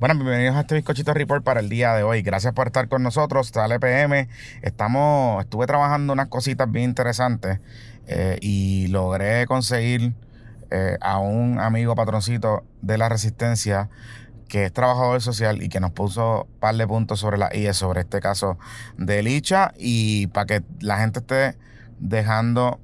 Bueno, bienvenidos a este bizcochito report para el día de hoy. Gracias por estar con nosotros. Sale PM. Estamos, estuve trabajando unas cositas bien interesantes eh, y logré conseguir eh, a un amigo patroncito de la Resistencia que es trabajador social y que nos puso un par de puntos sobre la IE sobre este caso de Licha y para que la gente esté dejando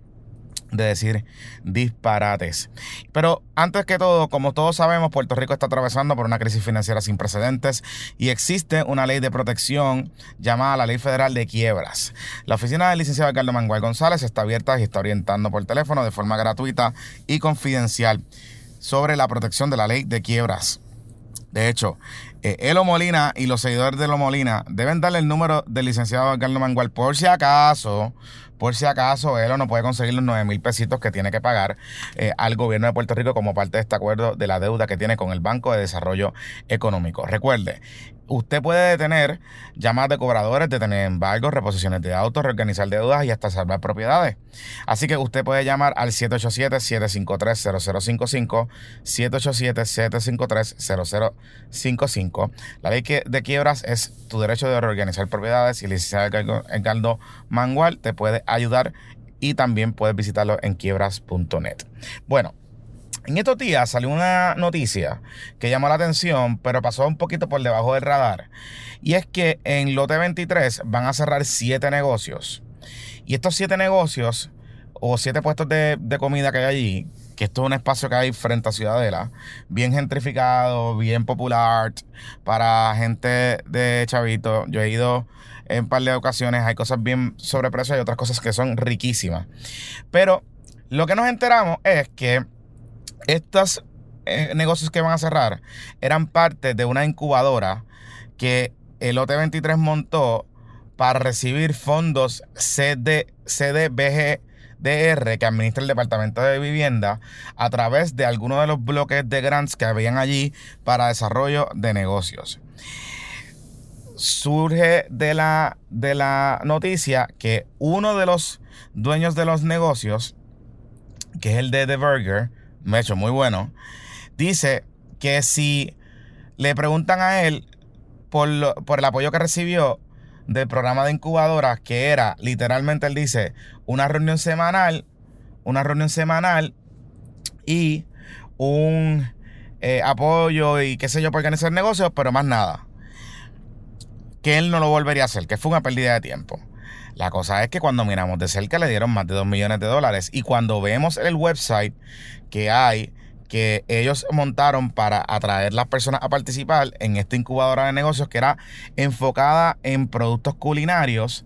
de decir disparates. Pero antes que todo, como todos sabemos, Puerto Rico está atravesando por una crisis financiera sin precedentes y existe una ley de protección llamada la Ley Federal de Quiebras. La oficina del licenciado Ricardo Mangual González está abierta y está orientando por teléfono de forma gratuita y confidencial sobre la protección de la ley de quiebras. De hecho, eh, Elo Molina y los seguidores de Elo Molina deben darle el número del licenciado Carlos Mangual por si acaso, por si acaso Elo no puede conseguir los 9 mil pesitos que tiene que pagar eh, al gobierno de Puerto Rico como parte de este acuerdo de la deuda que tiene con el Banco de Desarrollo Económico. Recuerde, usted puede detener llamadas de cobradores, detener embargos, reposiciones de autos, reorganizar deudas y hasta salvar propiedades. Así que usted puede llamar al 787-753-0055, 787-753-0055. La ley de quiebras es tu derecho de reorganizar propiedades y el licenciado Edgardo Mangual te puede ayudar y también puedes visitarlo en quiebras.net. Bueno, en estos días salió una noticia que llamó la atención, pero pasó un poquito por debajo del radar. Y es que en Lote 23 van a cerrar siete negocios. Y estos siete negocios, o siete puestos de, comida que hay allí, que esto es un espacio que hay frente a Ciudadela, bien gentrificado, bien popular, para gente de chavito. Yo he ido en un par de ocasiones, hay cosas bien sobrepreciadas y otras cosas que son riquísimas. Pero lo que nos enteramos es que estos eh, negocios que van a cerrar eran parte de una incubadora que el OT23 montó para recibir fondos CD, CDBGDR que administra el Departamento de Vivienda a través de algunos de los bloques de grants que habían allí para desarrollo de negocios. Surge de la, de la noticia que uno de los dueños de los negocios, que es el de The Burger, me ha hecho muy bueno, dice que si le preguntan a él por, por el apoyo que recibió del programa de incubadoras, que era literalmente, él dice, una reunión semanal, una reunión semanal y un eh, apoyo y qué sé yo por organizar negocios, pero más nada. Que él no lo volvería a hacer, que fue una pérdida de tiempo. La cosa es que cuando miramos de cerca le dieron más de 2 millones de dólares. Y cuando vemos el website que hay, que ellos montaron para atraer las personas a participar en esta incubadora de negocios que era enfocada en productos culinarios,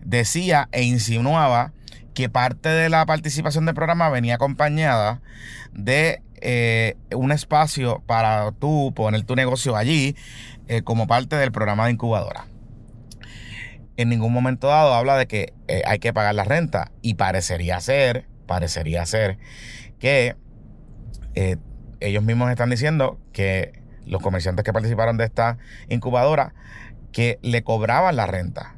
decía e insinuaba que parte de la participación del programa venía acompañada de eh, un espacio para tú poner tu negocio allí eh, como parte del programa de incubadora en ningún momento dado habla de que eh, hay que pagar la renta. Y parecería ser, parecería ser que eh, ellos mismos están diciendo que los comerciantes que participaron de esta incubadora, que le cobraban la renta.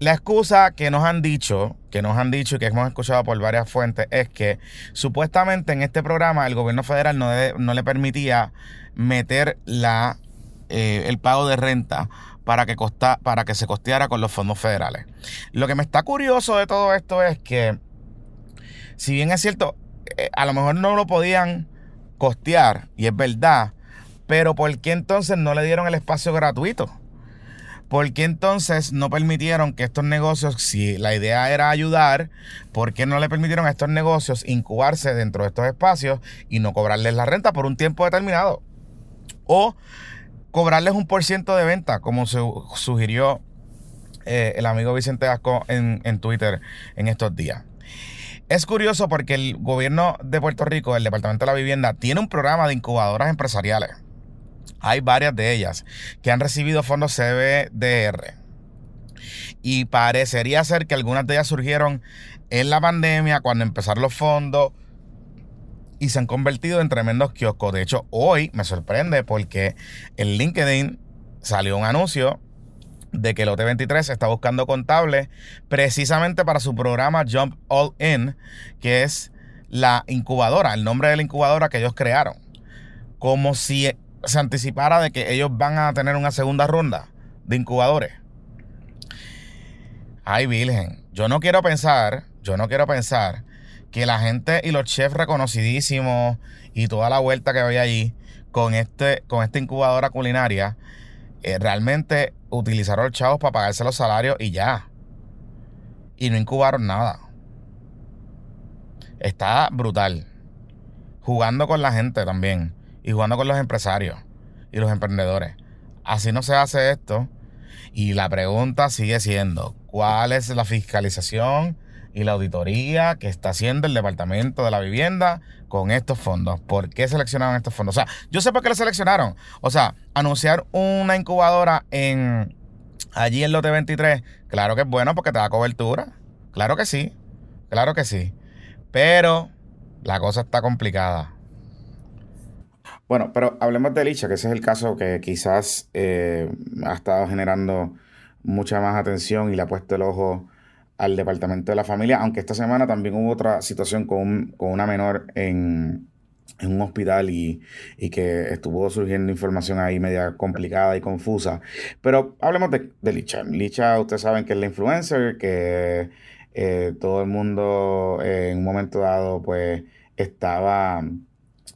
La excusa que nos han dicho, que nos han dicho y que hemos escuchado por varias fuentes, es que supuestamente en este programa el gobierno federal no, le permitía meter la, eh, el pago de renta para que, para que se costeara con los fondos federales. Lo que me está curioso de todo esto es que, si bien es cierto, eh, a lo mejor no lo podían costear, y es verdad, pero ¿por qué entonces no le dieron el espacio gratuito? ¿Por qué entonces no permitieron que estos negocios, si la idea era ayudar, ¿por qué no le permitieron a estos negocios incubarse dentro de estos espacios y no cobrarles la renta por un tiempo determinado? O cobrarles un por ciento de venta, como se sugirió eh, el amigo Vicente Asco en, en Twitter en estos días. Es curioso porque el gobierno de Puerto Rico, el Departamento de la Vivienda, tiene un programa de incubadoras empresariales. Hay varias de ellas que han recibido fondos CBDR. Y parecería ser que algunas de ellas surgieron en la pandemia, cuando empezaron los fondos, y se han convertido en tremendos kioscos. De hecho, hoy me sorprende porque en LinkedIn salió un anuncio de que el OT23 está buscando contables precisamente para su programa Jump All In, que es la incubadora, el nombre de la incubadora que ellos crearon. Como si se anticipara de que ellos van a tener una segunda ronda de incubadores. Ay, Virgen, yo no quiero pensar, yo no quiero pensar que la gente y los chefs reconocidísimos y toda la vuelta que había allí con, este, con esta incubadora culinaria, eh, realmente utilizaron los chavos para pagarse los salarios y ya. Y no incubaron nada. Está brutal. Jugando con la gente también. Y jugando con los empresarios y los emprendedores. Así no se hace esto. Y la pregunta sigue siendo, ¿cuál es la fiscalización y la auditoría que está haciendo el Departamento de la Vivienda con estos fondos? ¿Por qué seleccionaron estos fondos? O sea, yo sé por qué lo seleccionaron. O sea, anunciar una incubadora en allí en Lote 23, claro que es bueno porque te da cobertura. Claro que sí. Claro que sí. Pero la cosa está complicada. Bueno, pero hablemos de Licha, que ese es el caso que quizás eh, ha estado generando mucha más atención y le ha puesto el ojo al departamento de la familia, aunque esta semana también hubo otra situación con, una menor en, un hospital y, que estuvo surgiendo información ahí media complicada y confusa. Pero hablemos de, Licha. Licha, ustedes saben que es la influencer, que eh, todo el mundo en un momento dado pues estaba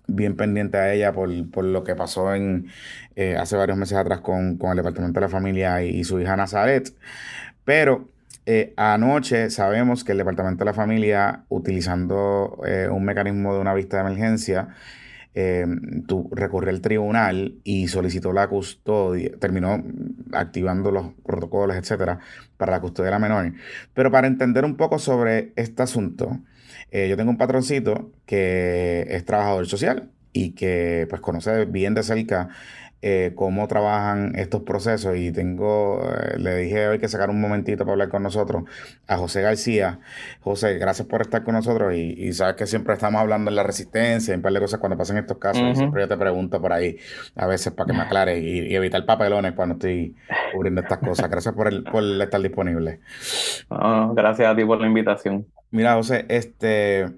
bien pendiente a ella por, lo que pasó en eh, hace varios meses atrás con, el Departamento de la Familia y, su hija Nazaret. Pero anoche sabemos que el Departamento de la Familia, utilizando un mecanismo de una vista de emergencia, eh, recurrió al tribunal y solicitó la custodia, terminó activando los protocolos, etcétera, para la custodia de la menor. Pero para entender un poco sobre este asunto, eh, yo tengo un patroncito que es trabajador social y que pues conoce bien de cerca eh, cómo trabajan estos procesos y tengo, eh, le dije hoy que sacar un momentito para hablar con nosotros a José García. José, gracias por estar con nosotros y, sabes que siempre estamos hablando en la resistencia, en un par de cosas cuando pasan estos casos y siempre yo te pregunto por ahí a veces para que me aclares y, evitar papelones cuando estoy cubriendo estas cosas. Gracias por, el, por estar disponible. gracias a ti por la invitación. Mira, José, este,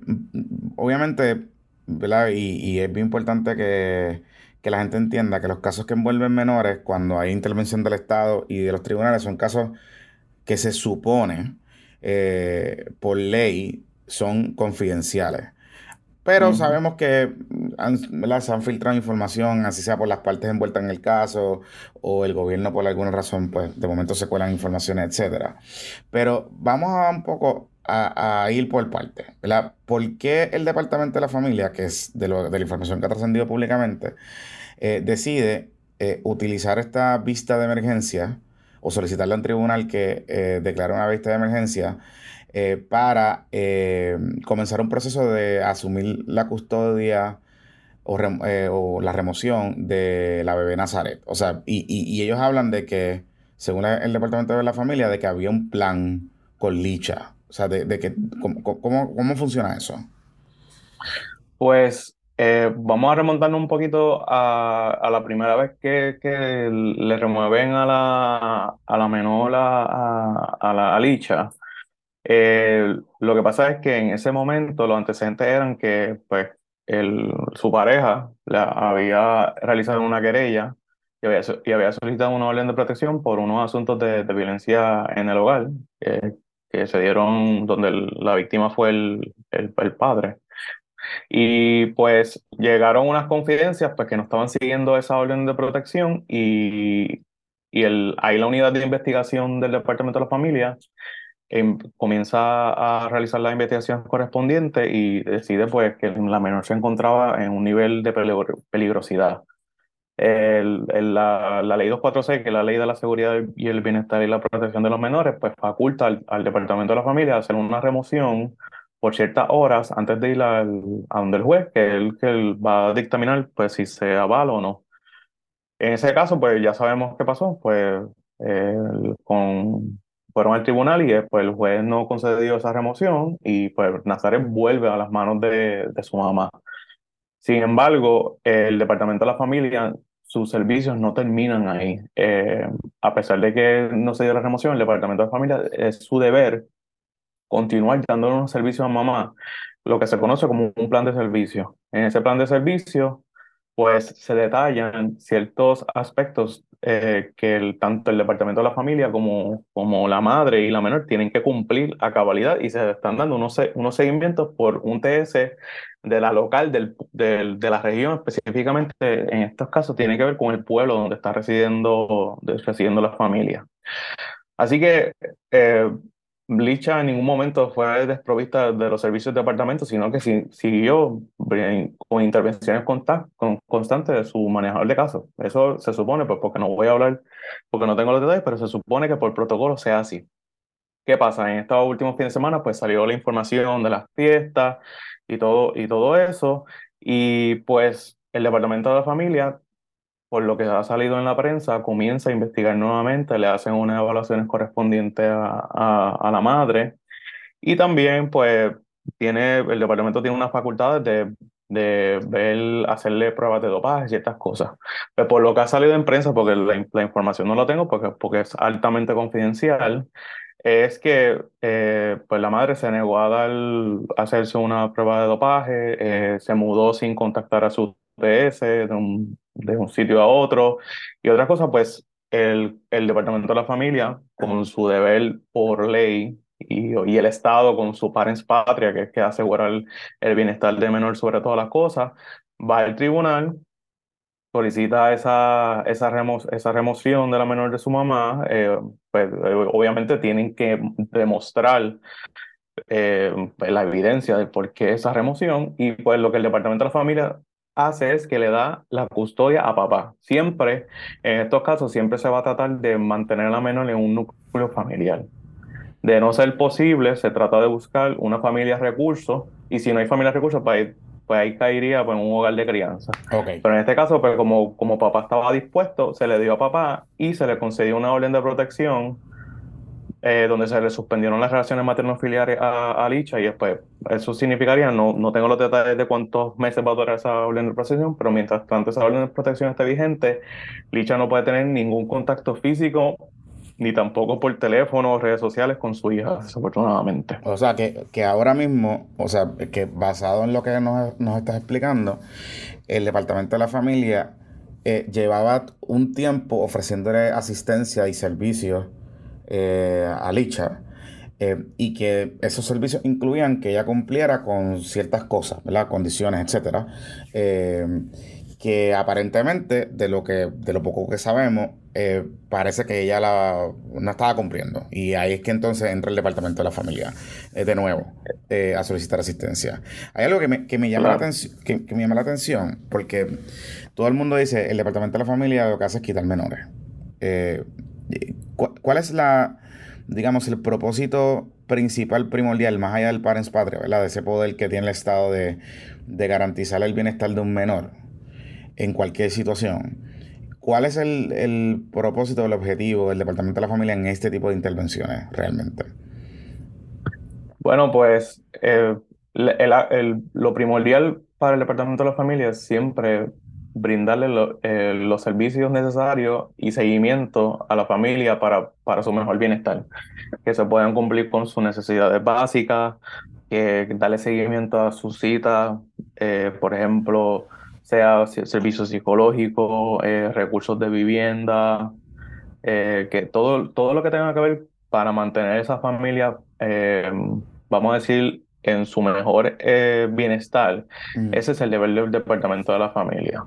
obviamente, ¿verdad? y es bien importante que que la gente entienda que los casos que envuelven menores, cuando hay intervención del Estado y de los tribunales, son casos que se supone eh, por ley son confidenciales. Pero sabemos que se han filtrado información, así sea por las partes envueltas en el caso, o el gobierno por alguna razón, pues de momento se cuelan informaciones, etcétera. Pero vamos a un poco a, ir por partes, ¿verdad? ¿Por qué el Departamento de la Familia, que es de, de la información que ha trascendido públicamente, eh, decide eh, utilizar esta vista de emergencia o solicitarle a un tribunal que eh, declare una vista de emergencia para comenzar un proceso de asumir la custodia o, la remoción de la bebé Nazaret. O sea, y, ellos hablan de que, según el Departamento de la Familia, de que había un plan con Licha. O sea, de, que, ¿cómo, cómo funciona eso? Pues eh, vamos a remontarnos un poquito a, la primera vez que, le remueven a la, a la menor a, la licha. Eh, lo que pasa es que en ese momento los antecedentes eran que pues, el, su pareja la, había realizado una querella y había, y había, solicitado una orden de protección por unos asuntos de, violencia en el hogar que se dieron donde la víctima fue el, el, el padre. Y pues llegaron unas confidencias pues, que no estaban siguiendo esa orden de protección y, y el, ahí la unidad de investigación del Departamento de la Familia em, comienza a realizar la investigación correspondiente y decide pues que la menor se encontraba en un nivel de peligrosidad. El, la, la, ley 246, que es la ley de la seguridad y el bienestar y la protección de los menores, pues faculta al, Departamento de la Familia hacer una remoción por ciertas horas antes de ir al, a donde el juez, que él, que va a dictaminar pues si se avala o no. En ese caso, pues ya sabemos qué pasó, pues con, fueron al tribunal y después el juez no concedió esa remoción y pues Nazaret vuelve a las manos de, de su mamá. Sin embargo, el Departamento de la Familia, sus servicios no terminan ahí. Eh, a pesar de que no se dio la remoción, el Departamento de la Familia es su deber continuar dando un servicio a mamá, lo que se conoce como un plan de servicio. En ese plan de servicio pues se detallan ciertos aspectos eh, que tanto el Departamento de la Familia como, como la madre y la menor tienen que cumplir a cabalidad y se están dando unos, unos seguimientos por un TS de la local del, del, de la región, específicamente en estos casos tiene que ver con el pueblo donde está residiendo, residiendo la familia. Así que eh, Licha en ningún momento fue desprovista de los servicios de departamento, sino que siguió con intervenciones constantes de su manejador de casos. Eso se supone, pues porque no voy a hablar, porque no tengo los detalles, pero se supone que por protocolo sea así. ¿Qué pasa? En estos últimos fines de semana, pues salió la información de las fiestas y todo, y todo eso, y pues el Departamento de la Familia por lo que ha salido en la prensa, comienza a investigar nuevamente, le hacen unas evaluaciones correspondientes a, a, la madre y también pues tiene, el departamento tiene unas facultades de, de ver, hacerle pruebas de dopaje y ciertas cosas. Pero pues, por lo que ha salido en prensa, porque la, información no la tengo porque, porque es altamente confidencial, es que eh, pues la madre se negó a dar, hacerse una prueba de dopaje, eh, se mudó sin contactar a su TS un de un sitio a otro. Y otra cosa, pues el, el Departamento de la Familia, con su deber por ley y, y el Estado con su parens patria, que es que asegurar el, el bienestar del menor sobre todas las cosas, va al tribunal, solicita esa, esa, esa remoción de la menor de su mamá, eh, pues eh, obviamente tienen que demostrar eh, la evidencia de por qué esa remoción y pues lo que el Departamento de la Familia hace es que le da la custodia a papá. Siempre, en estos casos, siempre se va a tratar de mantener a la menor en un núcleo familiar. De no ser posible, se trata de buscar una familia recursos y si no hay familia recursos, pues ahí, pues ahí caería pues, en un hogar de crianza. Pero en este caso, pues como, como papá estaba dispuesto, se le dio a papá y se le concedió una orden de protección eh, donde se le suspendieron las relaciones materno-filiares a, Licha y después eso significaría, no, no tengo los detalles de cuántos meses va a durar esa orden de protección, pero mientras tanto esa orden de protección esté vigente, Licha no puede tener ningún contacto físico ni tampoco por teléfono o redes sociales con su hija, desafortunadamente. O sea, que, que ahora mismo, o sea, que basado en lo que nos, nos estás explicando, el Departamento de la Familia eh, llevaba un tiempo ofreciéndole asistencia y servicios eh, a Licha. Eh, y que esos servicios incluían que ella cumpliera con ciertas cosas, ¿verdad? condiciones, etcétera, eh, que aparentemente de lo que de lo poco que sabemos parece que ella la, no estaba cumpliendo y ahí es que entonces entra el departamento de la familia de nuevo a solicitar asistencia. Hay algo que me, que me llama la atención que, que, me llama la atención porque todo el mundo dice el departamento de la familia lo que hace es quitar menores. ¿Cuál es la, digamos, el propósito principal, primordial, más allá del parents patria, ¿verdad? De ese poder que tiene el Estado de, garantizar el bienestar de un menor en cualquier situación. ¿Cuál es el, propósito, el objetivo del Departamento de la Familia en este tipo de intervenciones realmente? Bueno, pues eh, lo primordial para el Departamento de la Familia siempre brindarle eh, los servicios necesarios y seguimiento a la familia para, para su mejor bienestar, que se puedan cumplir con sus necesidades básicas, que darle seguimiento a sus citas, eh, por ejemplo, sea servicios psicológicos, eh, recursos de vivienda, que todo, todo lo que tenga que ver para mantener esa familia, vamos a decir, en su mejor eh, bienestar, mm. ese es el deber del departamento de la familia.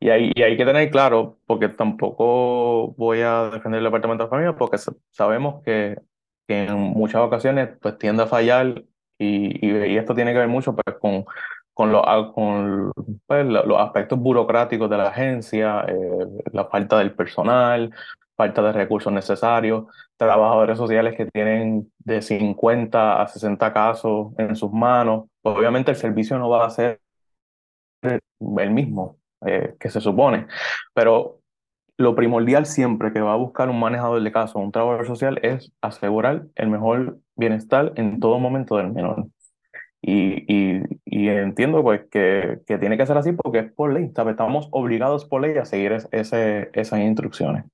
Y hay, hay que tener claro, porque tampoco voy a defender el departamento de la familia, porque sabemos que, en muchas ocasiones pues tiende a fallar y, y, esto tiene que ver mucho pues, con, con, lo, con pues, los aspectos burocráticos de la agencia, eh, la falta del personal, falta de recursos necesarios, trabajadores sociales que tienen de 50 a 60 casos en sus manos, obviamente el servicio no va a ser el mismo eh, que se supone, pero lo primordial siempre que va a buscar un manejador de casos, un trabajador social, es asegurar el mejor bienestar en todo momento del menor. Y, y, y entiendo pues que, que, tiene que ser así porque es por ley, estamos obligados por ley a seguir esas instrucciones.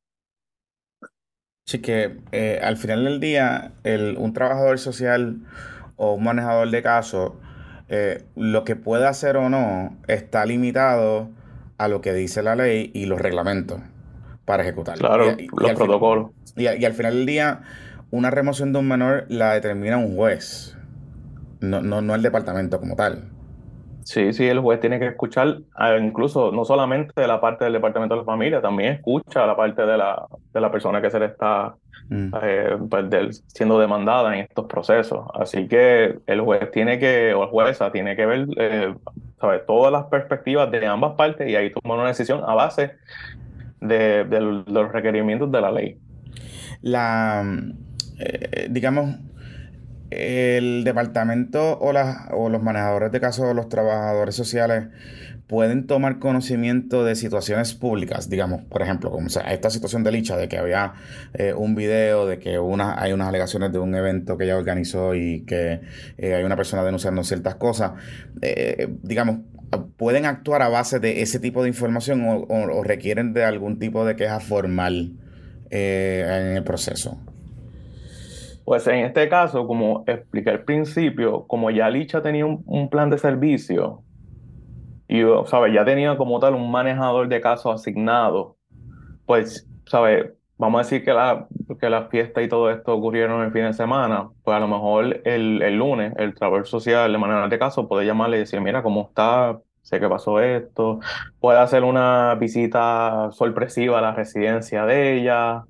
Sí, que eh, al final del día, el, un trabajador social o un manejador de casos, eh, lo que pueda hacer o no está limitado a lo que dice la ley y los reglamentos para ejecutarlo. Claro, los protocolos. y, al final del día, una remoción de un menor la determina un juez, no, no, no el departamento como tal. Sí, sí, el juez tiene que escuchar, incluso no solamente de la parte del departamento de la familia, también escucha la parte de la, de la persona que se le está mm. eh, pues, siendo demandada en estos procesos. Así que el juez tiene que, o la jueza tiene que ver, eh, todas las perspectivas de ambas partes y ahí tomar una decisión a base de, los requerimientos de la ley. La, eh, digamos, el departamento o, o los manejadores de casos los trabajadores sociales pueden tomar conocimiento de situaciones públicas, digamos, por ejemplo, como esta situación de Licha, de que había eh, un video, de que hay unas alegaciones de un evento que ella organizó y que eh, hay una persona denunciando ciertas cosas, eh, digamos, pueden actuar a base de ese tipo de información o requieren de algún tipo de queja formal en el proceso. Pues en este caso, como expliqué al principio, como ya Licha tenía un, plan de servicio y ¿sabe? ya tenía como tal un manejador de casos asignado, pues, ¿sabe? vamos a decir que la, que la fiesta y todo esto ocurrieron el fin de semana, pues a lo mejor el, el lunes el trabajador social, de manera de caso, puede llamarle y decir, mira, ¿cómo está? Sé que pasó esto. Puede hacer una visita sorpresiva a la residencia de ella,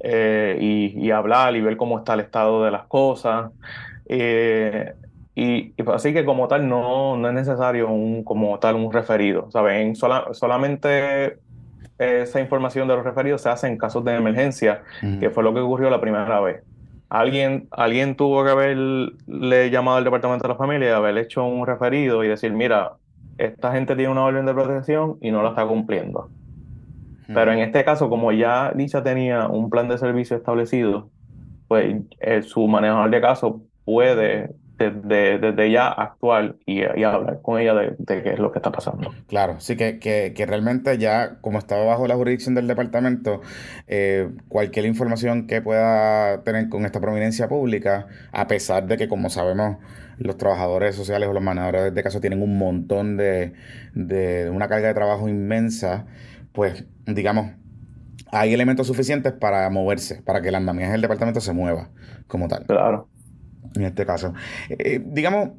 eh, y, hablar y ver cómo está el estado de las cosas. Eh, y, así que como tal no, no es necesario un, como tal un referido. ¿saben? solamente esa información de los referidos se hace en casos de emergencia, que fue lo que ocurrió la primera vez. Alguien, alguien tuvo que haberle llamado al departamento de la familia, y haber hecho un referido y decir, mira, esta gente tiene una orden de protección y no la está cumpliendo. Pero en este caso, como ya Lisa tenía un plan de servicio establecido, pues eh, su manejador de caso puede desde, desde ya actuar y, hablar con ella de, qué es lo que está pasando. Claro, sí que, que, realmente ya, como estaba bajo la jurisdicción del departamento, eh, cualquier información que pueda tener con esta prominencia pública, a pesar de que, como sabemos, los trabajadores sociales o los manejadores de caso tienen un montón de, de una carga de trabajo inmensa, pues digamos, hay elementos suficientes para moverse, para que el andamiaje del departamento se mueva como tal. Claro. En este caso. Eh, digamos,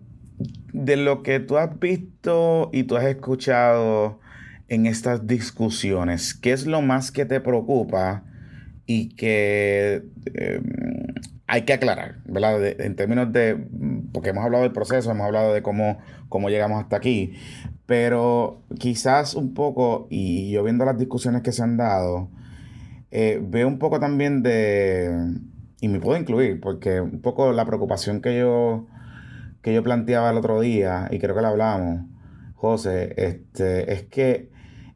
de lo que tú has visto y tú has escuchado en estas discusiones, ¿qué es lo más que te preocupa y que eh, hay que aclarar, ¿verdad? en términos de, porque hemos hablado del proceso, hemos hablado de cómo, cómo llegamos hasta aquí, pero quizás un poco, y yo viendo las discusiones que se han dado, eh, veo un poco también de, y me puedo incluir, porque un poco la preocupación que yo, que yo planteaba el otro día, y creo que la hablamos, José, este, es que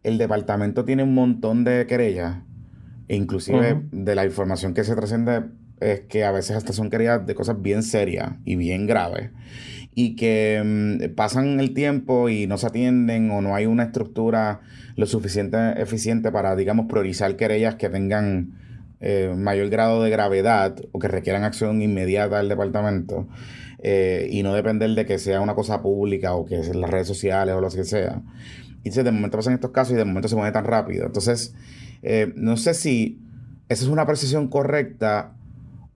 el departamento tiene un montón de querellas, inclusive de la información que se trasciende es que a veces hasta son querellas de cosas bien serias y bien graves y que mm, pasan el tiempo y no se atienden o no hay una estructura lo suficiente eficiente para, digamos, priorizar querellas que tengan eh, mayor grado de gravedad o que requieran acción inmediata del departamento eh, y no depender de que sea una cosa pública o que sea en las redes sociales o lo que sea. Y entonces de momento pasan estos casos y de momento se mueve tan rápido. Entonces, eh, no sé si esa es una precisión correcta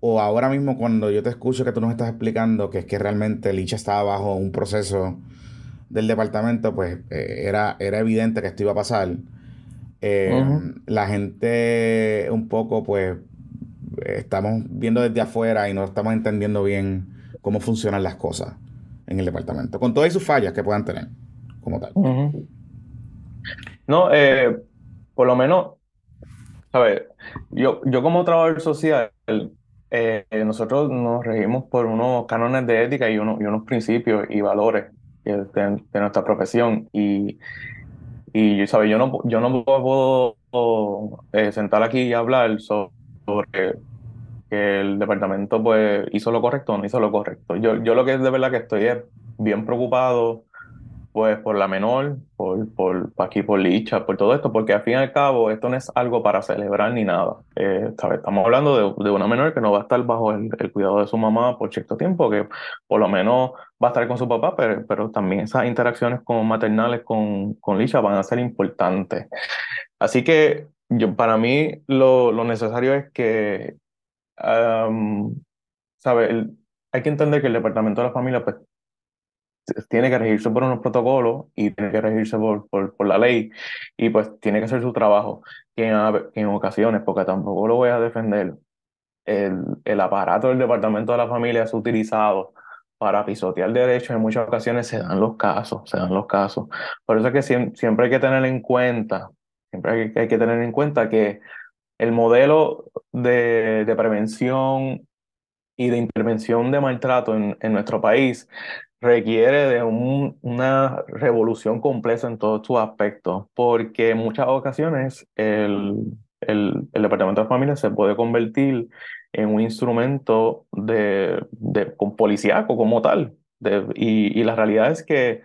o ahora mismo cuando yo te escucho que tú nos estás explicando que es que realmente Licha estaba bajo un proceso del departamento, pues eh, era, era evidente que esto iba a pasar. Eh, la gente un poco, pues, estamos viendo desde afuera y no estamos entendiendo bien cómo funcionan las cosas en el departamento, con todas sus fallas que puedan tener, como tal. No, eh, por lo menos, a ver, yo, yo como trabajador social, eh, nosotros nos regimos por unos cánones de ética y, unos, y unos principios y valores de, nuestra profesión. Y, y ¿sabe? yo no, yo no puedo eh, sentar aquí y hablar sobre que el departamento pues hizo lo correcto o no hizo lo correcto. Yo, yo lo que de verdad que estoy es bien preocupado pues por la menor, por, por aquí por Licha, por todo esto, porque al fin y al cabo esto no es algo para celebrar ni nada. Eh, Estamos hablando de, de, una menor que no va a estar bajo el, el, cuidado de su mamá por cierto tiempo, que por lo menos va a estar con su papá, pero, pero también esas interacciones con maternales con, con Licha van a ser importantes. Así que yo, para mí lo, lo necesario es que, um, ¿sabe? hay que entender que el Departamento de la Familia pues, tiene que regirse por unos protocolos y tiene que regirse por, por, por, la ley y pues tiene que hacer su trabajo. En, en, ocasiones, porque tampoco lo voy a defender, el, el aparato del Departamento de la Familia es utilizado para pisotear derechos, en muchas ocasiones se dan los casos, se dan los casos. Por eso es que siempre, hay que tener en cuenta, siempre hay que tener en cuenta que el modelo de, de prevención y de intervención de maltrato en, en nuestro país requiere de un, una revolución completa en todos sus aspectos, porque en muchas ocasiones el, el, el, Departamento de Familia se puede convertir en un instrumento de, de con policíaco como tal. De, y, y, la realidad es que,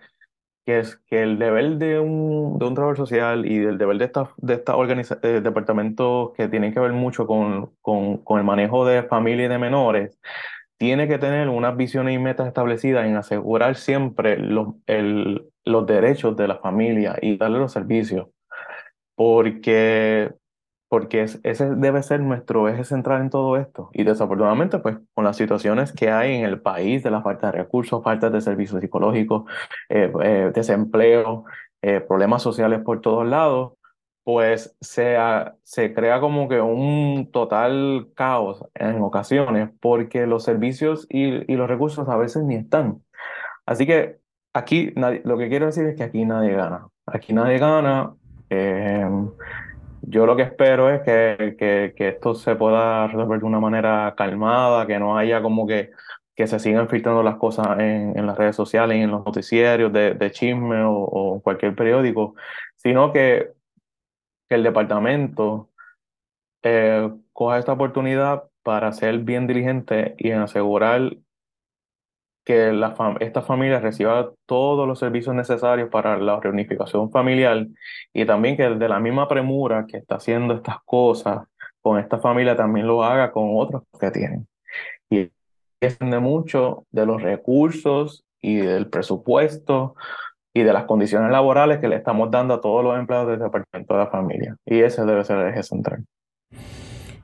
que, es, que el deber de un, de un trabajador social y el deber de estos de esta eh, departamentos que tienen que ver mucho con, con, con el manejo de familia y de menores, tiene que tener unas visiones y metas establecidas en asegurar siempre los, el, los derechos de la familia y darle los servicios. Porque, porque ese debe ser nuestro eje central en todo esto. Y desafortunadamente, pues con las situaciones que hay en el país, de la falta de recursos, falta de servicios psicológicos, eh, eh, desempleo, eh, problemas sociales por todos lados, pues se, se crea como que un total caos en ocasiones porque los servicios y, y los recursos a veces ni están. Así que aquí lo que quiero decir es que aquí nadie gana. Aquí nadie gana. Eh, yo lo que espero es que, que, que, esto se pueda resolver de una manera calmada, que no haya como que, que se sigan filtrando las cosas en, en las redes sociales, en los noticiarios de, de chisme o, o cualquier periódico, sino que que el departamento eh, coja esta oportunidad para ser bien diligente y en asegurar que la esta familia reciba todos los servicios necesarios para la reunificación familiar y también que de la misma premura que está haciendo estas cosas con esta familia también lo haga con otros que tienen. Y depende mucho de los recursos y del presupuesto y de las condiciones laborales que le estamos dando a todos los empleados del Departamento de la Familia. Y ese debe ser el eje central.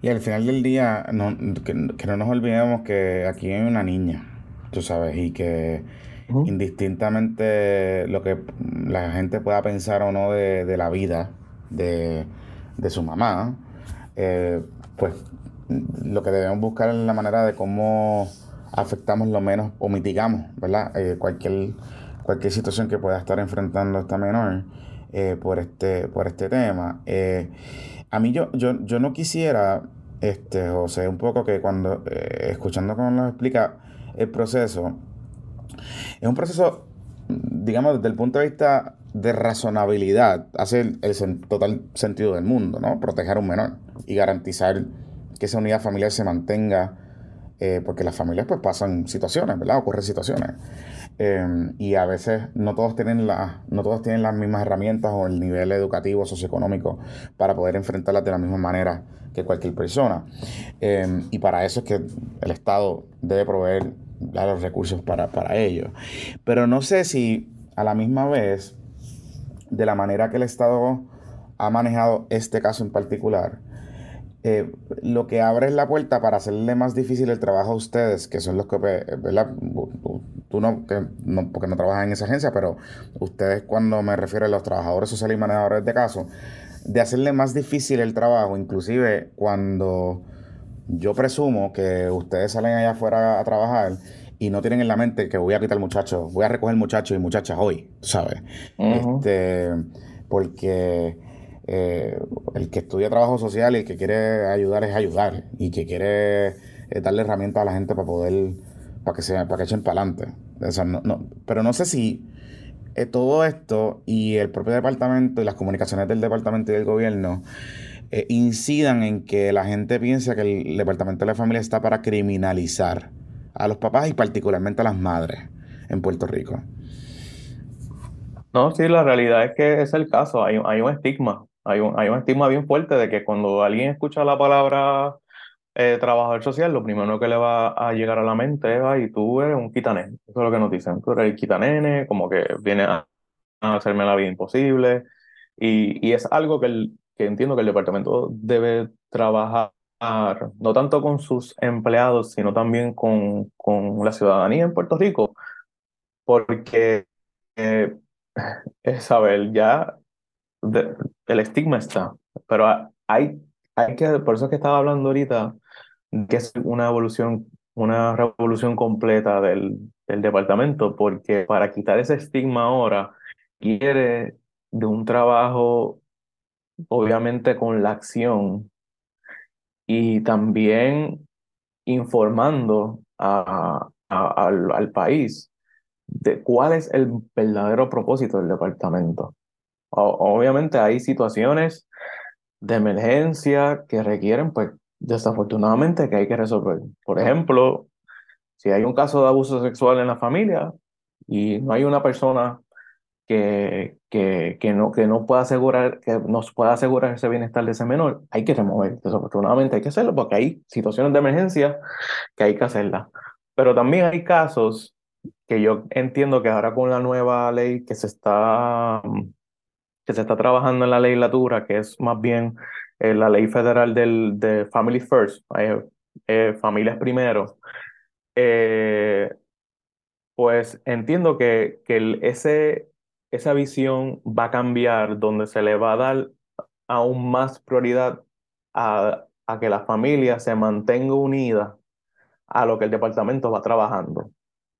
Y al final del día, no, que, no nos olvidemos que aquí hay una niña, tú sabes, y que indistintamente lo que la gente pueda pensar o no de, de la vida de, de su mamá, eh, pues lo que debemos buscar es la manera de cómo afectamos lo menos o mitigamos, ¿verdad? Eh, cualquier cualquier situación que pueda estar enfrentando esta menor eh, por, este, por este tema. Eh, a mí yo, yo, yo no quisiera, este, José, un poco que cuando, eh, escuchando cómo nos explica el proceso, es un proceso, digamos, desde el punto de vista de razonabilidad, hace el, total sentido del mundo, ¿no? Proteger a un menor y garantizar que esa unidad familiar se mantenga, porque las familias pues pasan situaciones, ¿verdad? Ocurren situaciones. Em, y a veces no todos tienen la, no todos tienen las mismas herramientas o el nivel educativo, socioeconómico para poder enfrentarlas de la misma manera que cualquier persona. Em, y para eso es que el Estado debe proveer los recursos para, para ello. Pero no sé si a la misma vez, de la manera que el Estado ha manejado este caso en particular, eh, lo que abre es la puerta para hacerle más difícil el trabajo a ustedes, que son los que, ¿verdad? Tú no, que no, porque no trabajas en esa agencia, pero ustedes cuando me refiero a los trabajadores sociales y manejadores de casos, de hacerle más difícil el trabajo, inclusive cuando yo presumo que ustedes salen allá afuera a trabajar y no tienen en la mente que voy a quitar muchachos, voy a recoger muchachos y muchachas hoy, ¿sabes? este, porque eh, el que estudia trabajo social y el que quiere ayudar es ayudar y que quiere eh, darle herramientas a la gente para poder, para que, que echen para adelante. pero no sé si eh, todo esto y el propio departamento y las comunicaciones del departamento y del gobierno incidan en que la gente piense que el departamento de la familia está para criminalizar a los papás y particularmente a las madres en Puerto Rico. No, sí, la realidad es que es el caso, hay, hay un estigma, hay un, hay un estigma bien fuerte de que cuando alguien escucha la palabra eh, trabajador social, lo primero que le va a llegar a la mente es, ay, tú eres un quitanene, eso es lo que nos dicen, tú eres el quitanene, como que viene a, a hacerme la vida imposible, y, y es algo que, el, que entiendo que el departamento debe trabajar no tanto con sus empleados, sino también con, con la ciudadanía en Puerto Rico, porque eh, ya el estigma está, pero hay, hay que, por eso es que estaba hablando ahorita, que es una evolución, una revolución completa del, del departamento, porque para quitar ese estigma ahora quiere de un trabajo, obviamente con la acción y también informando a, al, al país de cuál es el verdadero propósito del departamento. obviamente hay situaciones de emergencia que requieren, pues, desafortunadamente, que hay que resolver. Por ejemplo, si hay un caso de abuso sexual en la familia y no hay una persona que, que, que, no, que no pueda asegurar, que nos pueda asegurar ese bienestar de ese menor, hay que remover. Desafortunadamente hay que hacerlo porque hay situaciones de emergencia que hay que hacerlas. Pero también hay casos que yo entiendo que ahora con la nueva ley que se está, que se está trabajando en la legislatura, que es más bien eh, la ley federal del, de Family First, eh, eh, familias primero, pues entiendo que, que ese, esa visión va a cambiar, donde se le va a dar aún más prioridad a, a que la familia se mantenga unida a lo que el departamento va trabajando.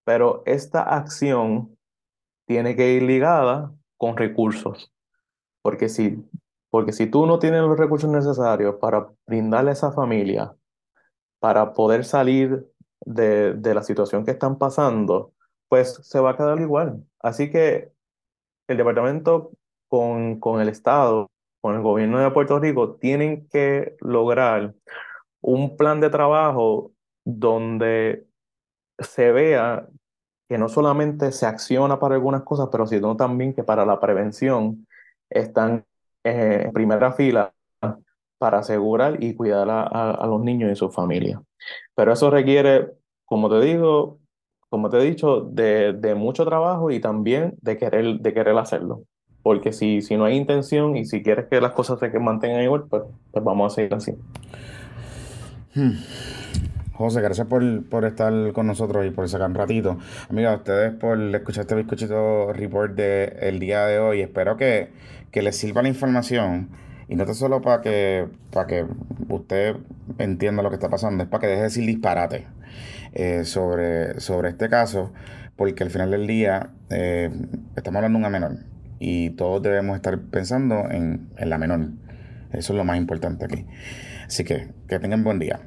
Pero esta acción tiene que ir ligada con recursos, porque si, porque si tú no tienes los recursos necesarios para brindarle a esa familia, para poder salir de, de la situación que están pasando, pues se va a quedar igual. Así que el departamento con, con el Estado, con el gobierno de Puerto Rico, tienen que lograr un plan de trabajo donde se vea que no solamente se acciona para algunas cosas, pero sino también que para la prevención están eh, en primera fila para asegurar y cuidar a, a los niños y sus familias. Pero eso requiere, como te digo, como te he dicho, de, de, mucho trabajo y también de querer, de querer hacerlo. Porque si, si no hay intención y si quieres que las cosas se mantengan igual, pues, pues vamos a seguir así. Hmm. José, gracias por, por, estar con nosotros y por sacar un ratito. Amiga, ustedes por escuchar este bizcochito report del el día de hoy. Espero que, que les sirva la información. Y no es solo para que, para que usted entienda lo que está pasando, es para que deje de decir disparate. Eh, sobre, sobre este caso, porque al final del día eh, estamos hablando de una menor y todos debemos estar pensando en, en la menor. Eso es lo más importante aquí. Así que que tengan buen día.